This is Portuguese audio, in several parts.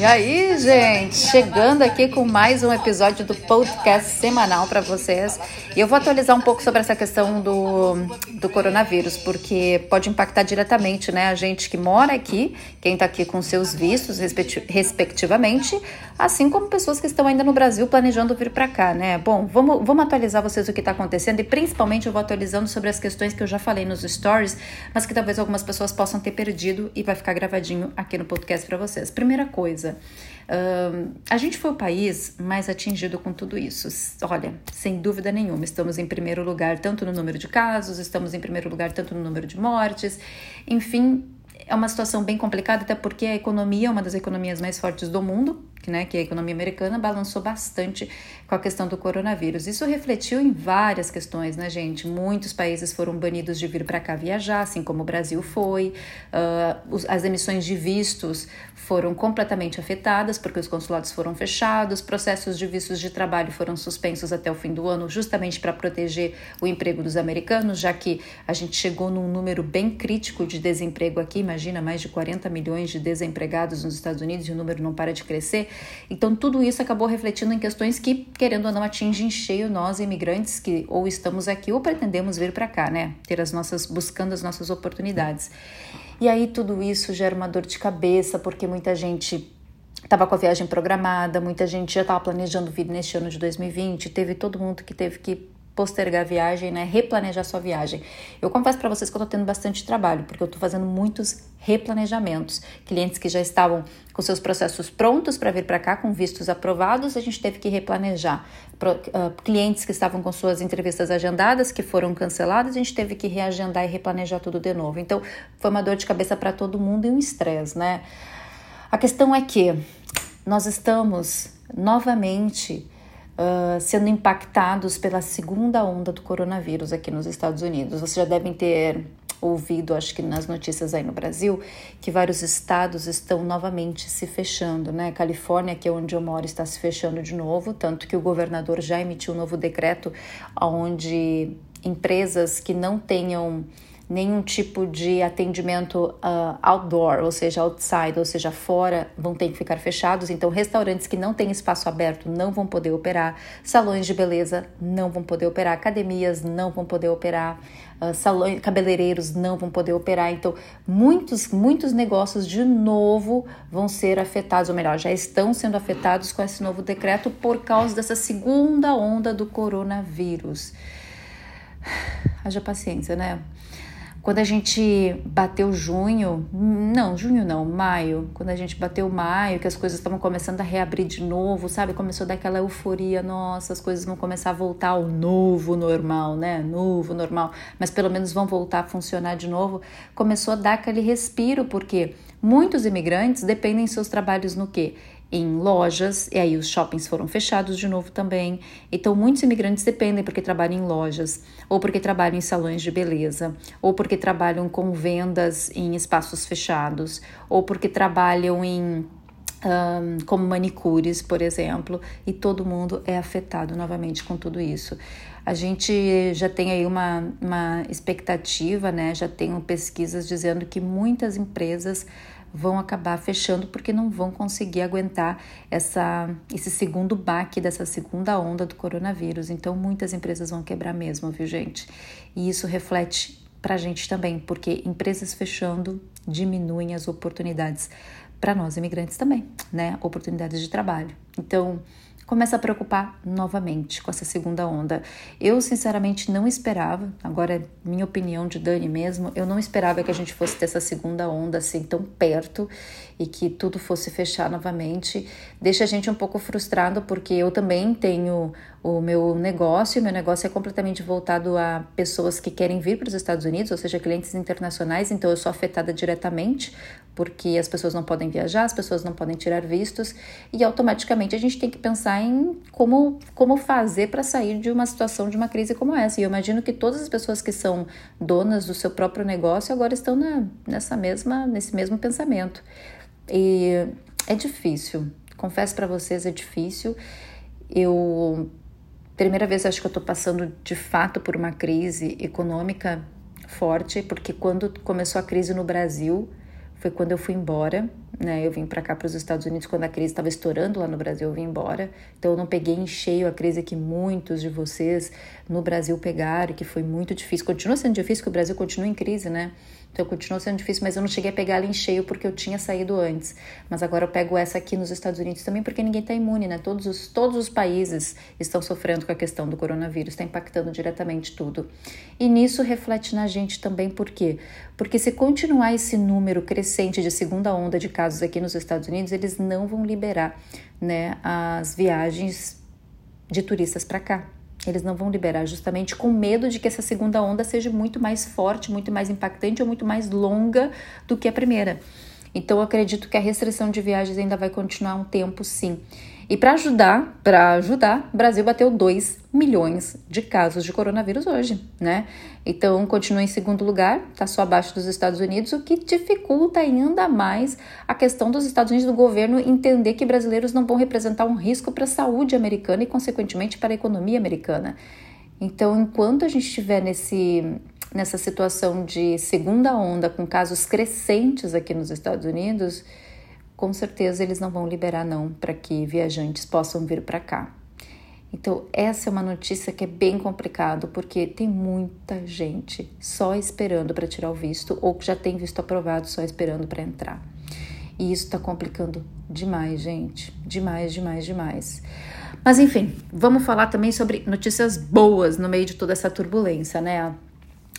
E aí, gente, chegando aqui com mais um episódio do podcast semanal para vocês. Eu vou atualizar um pouco sobre essa questão do, do coronavírus, porque pode impactar diretamente né, a gente que mora aqui, quem está aqui com seus vistos, respectivamente, assim como pessoas que estão ainda no Brasil planejando vir para cá, né? Bom, vamos, vamos atualizar vocês o que está acontecendo e principalmente eu vou atualizando sobre as questões que eu já falei nos stories, mas que talvez algumas pessoas possam ter perdido e vai ficar gravadinho aqui no podcast para vocês. Primeira coisa. Uh, a gente foi o país mais atingido com tudo isso. Olha, sem dúvida nenhuma, estamos em primeiro lugar tanto no número de casos, estamos em primeiro lugar tanto no número de mortes, enfim, é uma situação bem complicada, até porque a economia é uma das economias mais fortes do mundo, né, que a economia americana, balançou bastante com a questão do coronavírus. Isso refletiu em várias questões, né, gente? Muitos países foram banidos de vir para cá viajar, assim como o Brasil foi. Uh, as emissões de vistos foram completamente afetadas porque os consulados foram fechados, processos de vistos de trabalho foram suspensos até o fim do ano, justamente para proteger o emprego dos americanos, já que a gente chegou num número bem crítico de desemprego aqui. Imagina mais de 40 milhões de desempregados nos Estados Unidos e o número não para de crescer. Então, tudo isso acabou refletindo em questões que, querendo ou não, atingem em cheio nós, imigrantes, que ou estamos aqui ou pretendemos vir para cá, né? Ter as nossas, buscando as nossas oportunidades. E aí, tudo isso gera uma dor de cabeça, porque muita gente estava com a viagem programada, muita gente já estava planejando vir neste ano de 2020, teve todo mundo que teve que postergar a viagem, né, replanejar sua viagem. Eu confesso para vocês que eu tô tendo bastante trabalho, porque eu tô fazendo muitos replanejamentos. Clientes que já estavam com seus processos prontos para vir para cá, com vistos aprovados, a gente teve que replanejar. Pro, uh, clientes que estavam com suas entrevistas agendadas, que foram canceladas, a gente teve que reagendar e replanejar tudo de novo. Então, foi uma dor de cabeça para todo mundo e um estresse, né? A questão é que nós estamos novamente uh, sendo impactados pela segunda onda do coronavírus aqui nos Estados Unidos. Vocês já devem ter ouvido, acho que nas notícias aí no Brasil, que vários estados estão novamente se fechando, né? Califórnia, que é onde eu moro, está se fechando de novo, tanto que o governador já emitiu um novo decreto onde empresas que não tenham nenhum tipo de atendimento uh, outdoor, ou seja, outside, ou seja, fora, vão ter que ficar fechados. Então, restaurantes que não têm espaço aberto não vão poder operar, salões de beleza não vão poder operar, academias não vão poder operar, uh, salões, cabeleireiros não vão poder operar. Então, muitos, muitos negócios de novo vão ser afetados, ou melhor, já estão sendo afetados com esse novo decreto por causa dessa segunda onda do coronavírus. Haja paciência, né? Quando a gente bateu junho, não, junho não, maio, quando a gente bateu maio, que as coisas estavam começando a reabrir de novo, sabe? Começou a dar aquela euforia, nossa, as coisas vão começar a voltar ao novo normal, né? Novo normal, mas pelo menos vão voltar a funcionar de novo. Começou a dar aquele respiro, porque muitos imigrantes dependem seus trabalhos no quê? Em lojas, e aí os shoppings foram fechados de novo também. Então, muitos imigrantes dependem porque trabalham em lojas, ou porque trabalham em salões de beleza, ou porque trabalham com vendas em espaços fechados, ou porque trabalham em. Um, como manicures, por exemplo, e todo mundo é afetado novamente com tudo isso. A gente já tem aí uma, uma expectativa, né? Já tem pesquisas dizendo que muitas empresas vão acabar fechando porque não vão conseguir aguentar essa, esse segundo baque dessa segunda onda do coronavírus. Então, muitas empresas vão quebrar mesmo, viu, gente? E isso reflete para a gente também, porque empresas fechando diminuem as oportunidades para nós imigrantes também, né? Oportunidades de trabalho. Então, começa a preocupar novamente com essa segunda onda. Eu, sinceramente, não esperava, agora, minha opinião de Dani mesmo, eu não esperava que a gente fosse ter essa segunda onda assim tão perto e que tudo fosse fechar novamente. Deixa a gente um pouco frustrado, porque eu também tenho o meu negócio, meu negócio é completamente voltado a pessoas que querem vir para os Estados Unidos, ou seja, clientes internacionais, então eu sou afetada diretamente, porque as pessoas não podem viajar, as pessoas não podem tirar vistos, e automaticamente a gente tem que pensar em como, como fazer para sair de uma situação de uma crise como essa. E eu imagino que todas as pessoas que são donas do seu próprio negócio agora estão na, nessa mesma, nesse mesmo pensamento. E é difícil, confesso para vocês, é difícil. Eu primeira vez acho que eu estou passando de fato por uma crise econômica forte, porque quando começou a crise no Brasil foi quando eu fui embora né? Eu vim para cá para os Estados Unidos quando a crise estava estourando lá no Brasil, eu vim embora. Então eu não peguei em cheio a crise que muitos de vocês no Brasil pegaram, que foi muito difícil. Continua sendo difícil que o Brasil continua em crise, né? Então continuou sendo difícil, mas eu não cheguei a pegar ela em cheio porque eu tinha saído antes. Mas agora eu pego essa aqui nos Estados Unidos também porque ninguém está imune, né? Todos os, todos os países estão sofrendo com a questão do coronavírus, está impactando diretamente tudo. E nisso reflete na gente também, por quê? Porque se continuar esse número crescente de segunda onda de casos aqui nos Estados Unidos, eles não vão liberar né, as viagens de turistas para cá. Eles não vão liberar justamente com medo de que essa segunda onda seja muito mais forte, muito mais impactante ou muito mais longa do que a primeira. Então, acredito que a restrição de viagens ainda vai continuar um tempo, sim. E para ajudar, para ajudar, o Brasil bateu 2 milhões de casos de coronavírus hoje, né? Então, continua em segundo lugar, está só abaixo dos Estados Unidos, o que dificulta ainda mais a questão dos Estados Unidos do governo entender que brasileiros não vão representar um risco para a saúde americana e, consequentemente, para a economia americana. Então, enquanto a gente estiver nesse nessa situação de segunda onda com casos crescentes aqui nos Estados Unidos, com certeza eles não vão liberar não para que viajantes possam vir para cá. Então, essa é uma notícia que é bem complicado, porque tem muita gente só esperando para tirar o visto ou que já tem visto aprovado só esperando para entrar. E isso está complicando demais, gente. Demais, demais, demais. Mas enfim, vamos falar também sobre notícias boas no meio de toda essa turbulência, né?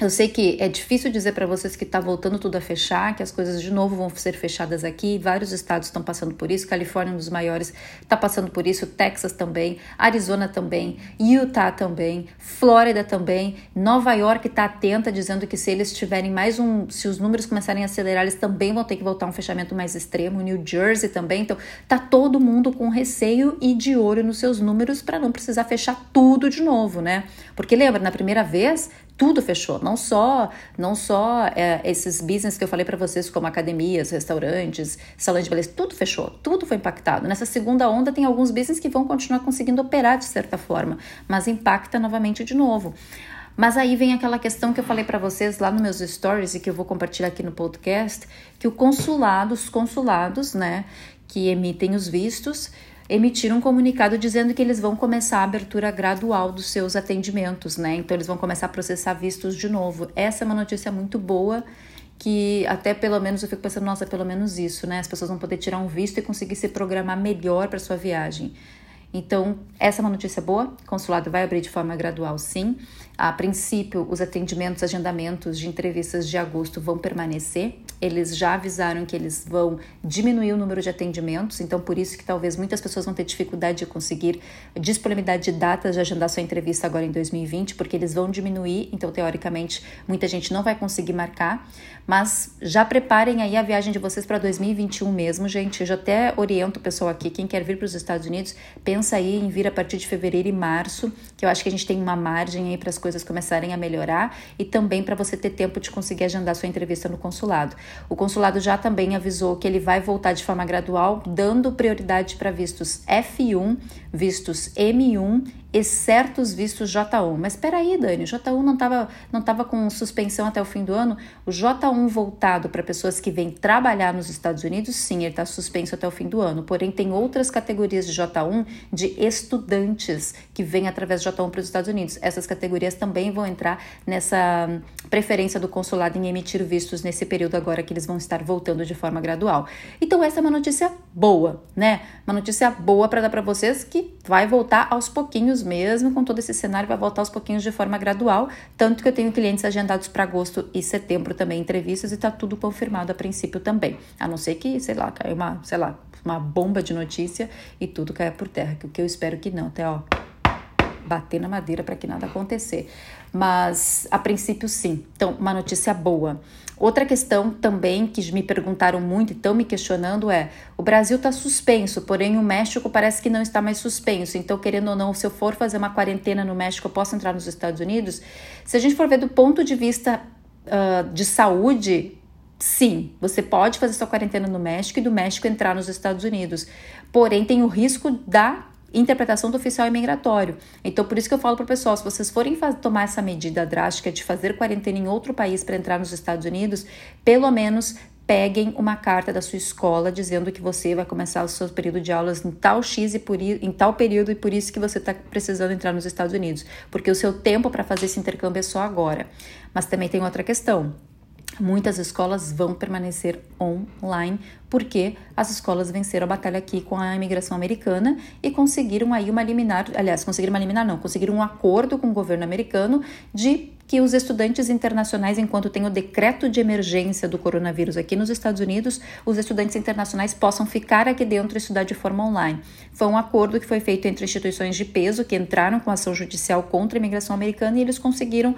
Eu sei que é difícil dizer para vocês que está voltando tudo a fechar, que as coisas de novo vão ser fechadas aqui. Vários estados estão passando por isso. Califórnia, um dos maiores, está passando por isso. Texas também, Arizona também, Utah também, Flórida também. Nova York está atenta, dizendo que se eles tiverem mais um, se os números começarem a acelerar, eles também vão ter que voltar a um fechamento mais extremo. New Jersey também. Então, tá todo mundo com receio e de olho nos seus números para não precisar fechar tudo de novo, né? Porque lembra, na primeira vez tudo fechou, não só não só é, esses business que eu falei para vocês, como academias, restaurantes, salões de beleza, tudo fechou, tudo foi impactado. Nessa segunda onda tem alguns business que vão continuar conseguindo operar de certa forma, mas impacta novamente de novo. Mas aí vem aquela questão que eu falei para vocês lá nos meus stories e que eu vou compartilhar aqui no podcast, que o consulado, os consulados, né, que emitem os vistos, emitiram um comunicado dizendo que eles vão começar a abertura gradual dos seus atendimentos, né? Então eles vão começar a processar vistos de novo. Essa é uma notícia muito boa que até pelo menos eu fico pensando, nossa, pelo menos isso, né? As pessoas vão poder tirar um visto e conseguir se programar melhor para sua viagem. Então, essa é uma notícia boa. O consulado vai abrir de forma gradual, sim. A princípio, os atendimentos, agendamentos de entrevistas de agosto vão permanecer. Eles já avisaram que eles vão diminuir o número de atendimentos, então por isso que talvez muitas pessoas vão ter dificuldade de conseguir disponibilidade de datas de agendar sua entrevista agora em 2020, porque eles vão diminuir, então teoricamente muita gente não vai conseguir marcar. Mas já preparem aí a viagem de vocês para 2021 mesmo, gente. Eu já até oriento o pessoal aqui, quem quer vir para os Estados Unidos, pensa aí em vir a partir de fevereiro e março, que eu acho que a gente tem uma margem aí para as coisas começarem a melhorar e também para você ter tempo de conseguir agendar sua entrevista no consulado. O consulado já também avisou que ele vai voltar de forma gradual, dando prioridade para vistos F1, vistos M1 e certos vistos J1. Mas espera aí, Dani, o J1 não estava não tava com suspensão até o fim do ano? O J1 voltado para pessoas que vêm trabalhar nos Estados Unidos, sim, ele está suspenso até o fim do ano. Porém, tem outras categorias de J1 de estudantes que vêm através de J1 para os Estados Unidos. Essas categorias também vão entrar nessa preferência do consulado em emitir vistos nesse período agora que eles vão estar voltando de forma gradual. Então, essa é uma notícia boa, né? Uma notícia boa para dar para vocês que vai voltar aos pouquinhos mesmo, com todo esse cenário, vai voltar aos pouquinhos de forma gradual. Tanto que eu tenho clientes agendados para agosto e setembro também, entrevistas, e está tudo confirmado a princípio também. A não ser que, sei lá, caiu uma, sei lá, uma bomba de notícia e tudo caia por terra, que o que eu espero que não, até ó bater na madeira para que nada acontecer. Mas a princípio sim. Então, uma notícia boa. Outra questão também que me perguntaram muito e estão me questionando é: o Brasil está suspenso, porém o México parece que não está mais suspenso. Então, querendo ou não, se eu for fazer uma quarentena no México, eu posso entrar nos Estados Unidos? Se a gente for ver do ponto de vista uh, de saúde, Sim, você pode fazer sua quarentena no México e do México entrar nos Estados Unidos. Porém, tem o risco da interpretação do oficial imigratório. Então, por isso que eu falo para o pessoal, se vocês forem tomar essa medida drástica de fazer quarentena em outro país para entrar nos Estados Unidos, pelo menos peguem uma carta da sua escola dizendo que você vai começar o seu período de aulas em tal X e por, em tal período e por isso que você está precisando entrar nos Estados Unidos, porque o seu tempo para fazer esse intercâmbio é só agora. Mas também tem outra questão. Muitas escolas vão permanecer online porque as escolas venceram a batalha aqui com a imigração americana e conseguiram aí uma liminar, aliás, conseguiram uma liminar não, conseguiram um acordo com o governo americano de que os estudantes internacionais, enquanto tem o decreto de emergência do coronavírus aqui nos Estados Unidos, os estudantes internacionais possam ficar aqui dentro e estudar de forma online. Foi um acordo que foi feito entre instituições de peso que entraram com ação judicial contra a imigração americana e eles conseguiram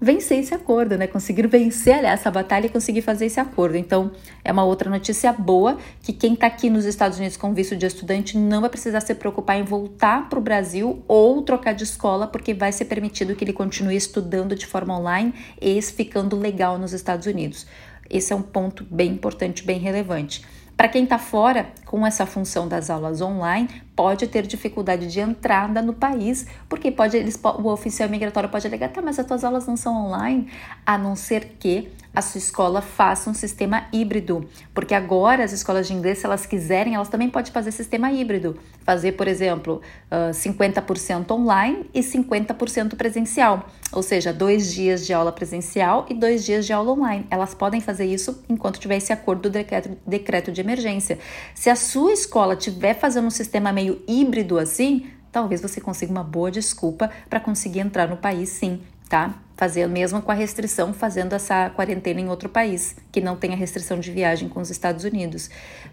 vencer esse acordo, né? Conseguir vencer, aliás, essa batalha e conseguir fazer esse acordo. Então, é uma outra notícia boa que quem está aqui nos Estados Unidos com visto de estudante não vai precisar se preocupar em voltar para o Brasil ou trocar de escola, porque vai ser permitido que ele continue estudando de forma online e ficando legal nos Estados Unidos. Esse é um ponto bem importante, bem relevante. Para quem está fora, com essa função das aulas online, pode ter dificuldade de entrada no país, porque pode eles, o oficial migratório pode alegar, tá, mas as tuas aulas não são online, a não ser que a sua escola faça um sistema híbrido, porque agora as escolas de inglês, se elas quiserem, elas também podem fazer sistema híbrido, fazer, por exemplo, uh, 50% online e 50% presencial, ou seja, dois dias de aula presencial e dois dias de aula online. Elas podem fazer isso enquanto tiver esse acordo do decreto, decreto de emergência. Se a sua escola estiver fazendo um sistema meio híbrido assim, talvez você consiga uma boa desculpa para conseguir entrar no país sim, tá? Fazer mesmo com a restrição, fazendo essa quarentena em outro país, que não tenha restrição de viagem com os Estados Unidos.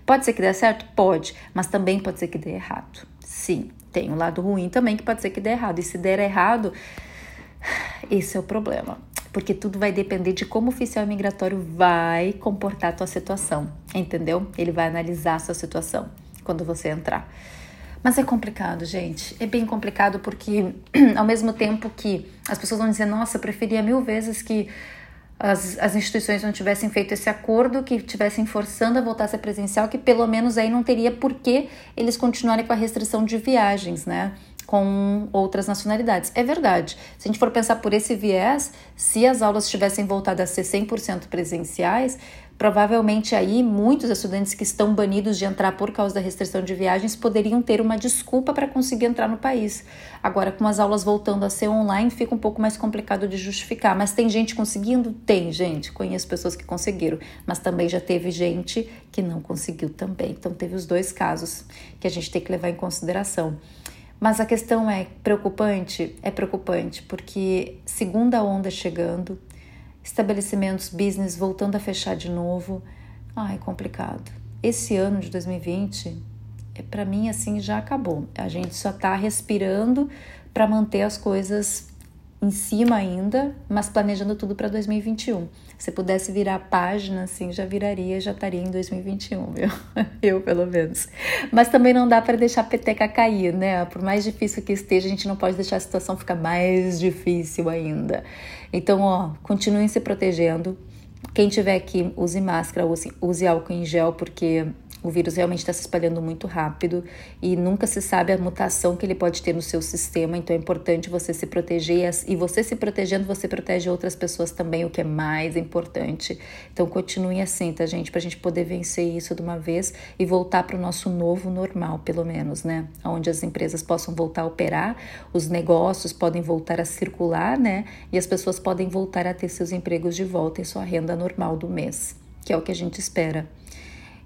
Pode ser que dê certo? Pode, mas também pode ser que dê errado. Sim, tem um lado ruim também que pode ser que dê errado. E se der errado, esse é o problema. Porque tudo vai depender de como o oficial migratório vai comportar a tua situação, entendeu? Ele vai analisar a sua situação quando você entrar. Mas é complicado, gente. É bem complicado porque, ao mesmo tempo que as pessoas vão dizer, nossa, eu preferia mil vezes que as, as instituições não tivessem feito esse acordo, que tivessem forçando a voltar a ser presencial, que pelo menos aí não teria por que eles continuarem com a restrição de viagens, né? Com outras nacionalidades. É verdade. Se a gente for pensar por esse viés, se as aulas tivessem voltado a ser 100% presenciais, Provavelmente aí muitos estudantes que estão banidos de entrar por causa da restrição de viagens poderiam ter uma desculpa para conseguir entrar no país. Agora, com as aulas voltando a ser online, fica um pouco mais complicado de justificar. Mas tem gente conseguindo? Tem, gente. Conheço pessoas que conseguiram, mas também já teve gente que não conseguiu também. Então, teve os dois casos que a gente tem que levar em consideração. Mas a questão é preocupante? É preocupante, porque segunda onda chegando, estabelecimentos, business voltando a fechar de novo. Ai, complicado. Esse ano de 2020, é, para mim, assim, já acabou. A gente só está respirando para manter as coisas em cima ainda, mas planejando tudo para 2021. Se pudesse virar a página, assim, já viraria, já estaria em 2021, viu? Eu, pelo menos. Mas também não dá para deixar a peteca cair, né? Por mais difícil que esteja, a gente não pode deixar a situação ficar mais difícil ainda. Então, ó, continuem se protegendo. Quem tiver aqui, use máscara, use, use álcool em gel, porque o vírus realmente está se espalhando muito rápido e nunca se sabe a mutação que ele pode ter no seu sistema, então é importante você se proteger e você se protegendo, você protege outras pessoas também, o que é mais importante. Então continue assim, tá, gente? Para a gente poder vencer isso de uma vez e voltar para o nosso novo normal, pelo menos, né? Onde as empresas possam voltar a operar, os negócios podem voltar a circular, né? E as pessoas podem voltar a ter seus empregos de volta e sua renda normal do mês, que é o que a gente espera.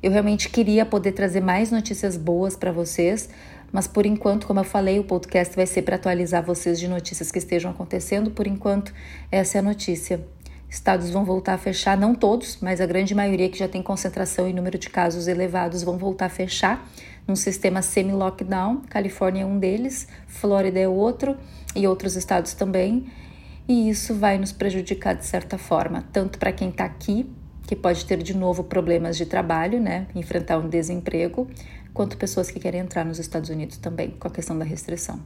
Eu realmente queria poder trazer mais notícias boas para vocês, mas por enquanto, como eu falei, o podcast vai ser para atualizar vocês de notícias que estejam acontecendo. Por enquanto, essa é a notícia. Estados vão voltar a fechar, não todos, mas a grande maioria que já tem concentração e número de casos elevados vão voltar a fechar num sistema semi-lockdown. Califórnia é um deles, Flórida é outro e outros estados também. E isso vai nos prejudicar de certa forma, tanto para quem está aqui que pode ter de novo problemas de trabalho, né, enfrentar um desemprego, quanto pessoas que querem entrar nos Estados Unidos também com a questão da restrição.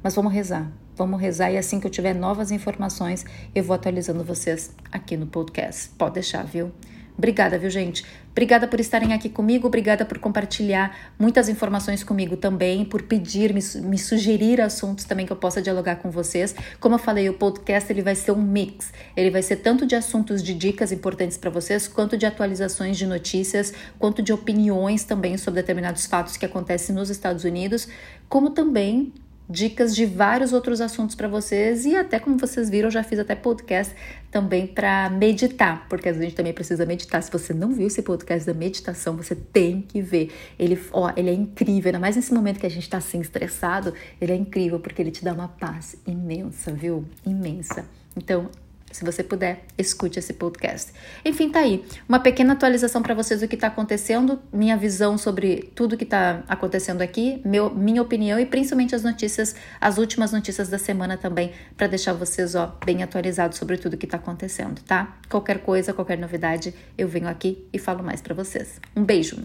Mas vamos rezar, vamos rezar e assim que eu tiver novas informações, eu vou atualizando vocês aqui no podcast. Pode deixar, viu? Obrigada, viu, gente? Obrigada por estarem aqui comigo, obrigada por compartilhar muitas informações comigo também, por pedir, me, me, sugerir assuntos também que eu possa dialogar com vocês. Como eu falei, o podcast ele vai ser um mix. Ele vai ser tanto de assuntos de dicas importantes para vocês, quanto de atualizações de notícias, quanto de opiniões também sobre determinados fatos que acontecem nos Estados Unidos, como também dicas de vários outros assuntos para vocês e até como vocês viram, eu já fiz até podcast também para meditar, porque a gente também precisa meditar. Se você não viu esse podcast da meditação, você tem que ver. Ele, ó, ele é incrível, ainda mais nesse momento que a gente está assim estressado, ele é incrível porque ele te dá uma paz imensa, viu? Imensa. Então, se você puder, escute esse podcast. Enfim, tá aí. Uma pequena atualização para vocês do que está acontecendo, minha visão sobre tudo que está acontecendo aqui, meu, minha opinião e principalmente as notícias, as últimas notícias da semana também, para deixar vocês ó, bem atualizados sobre tudo que está acontecendo, tá? Qualquer coisa, qualquer novidade, eu venho aqui e falo mais para vocês. Um beijo,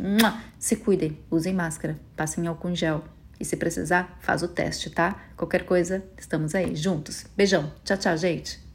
se cuidem, usem máscara, passem álcool em gel. E se precisar, faz o teste, tá? Qualquer coisa, estamos aí, juntos. Beijão. Tchau, tchau, gente.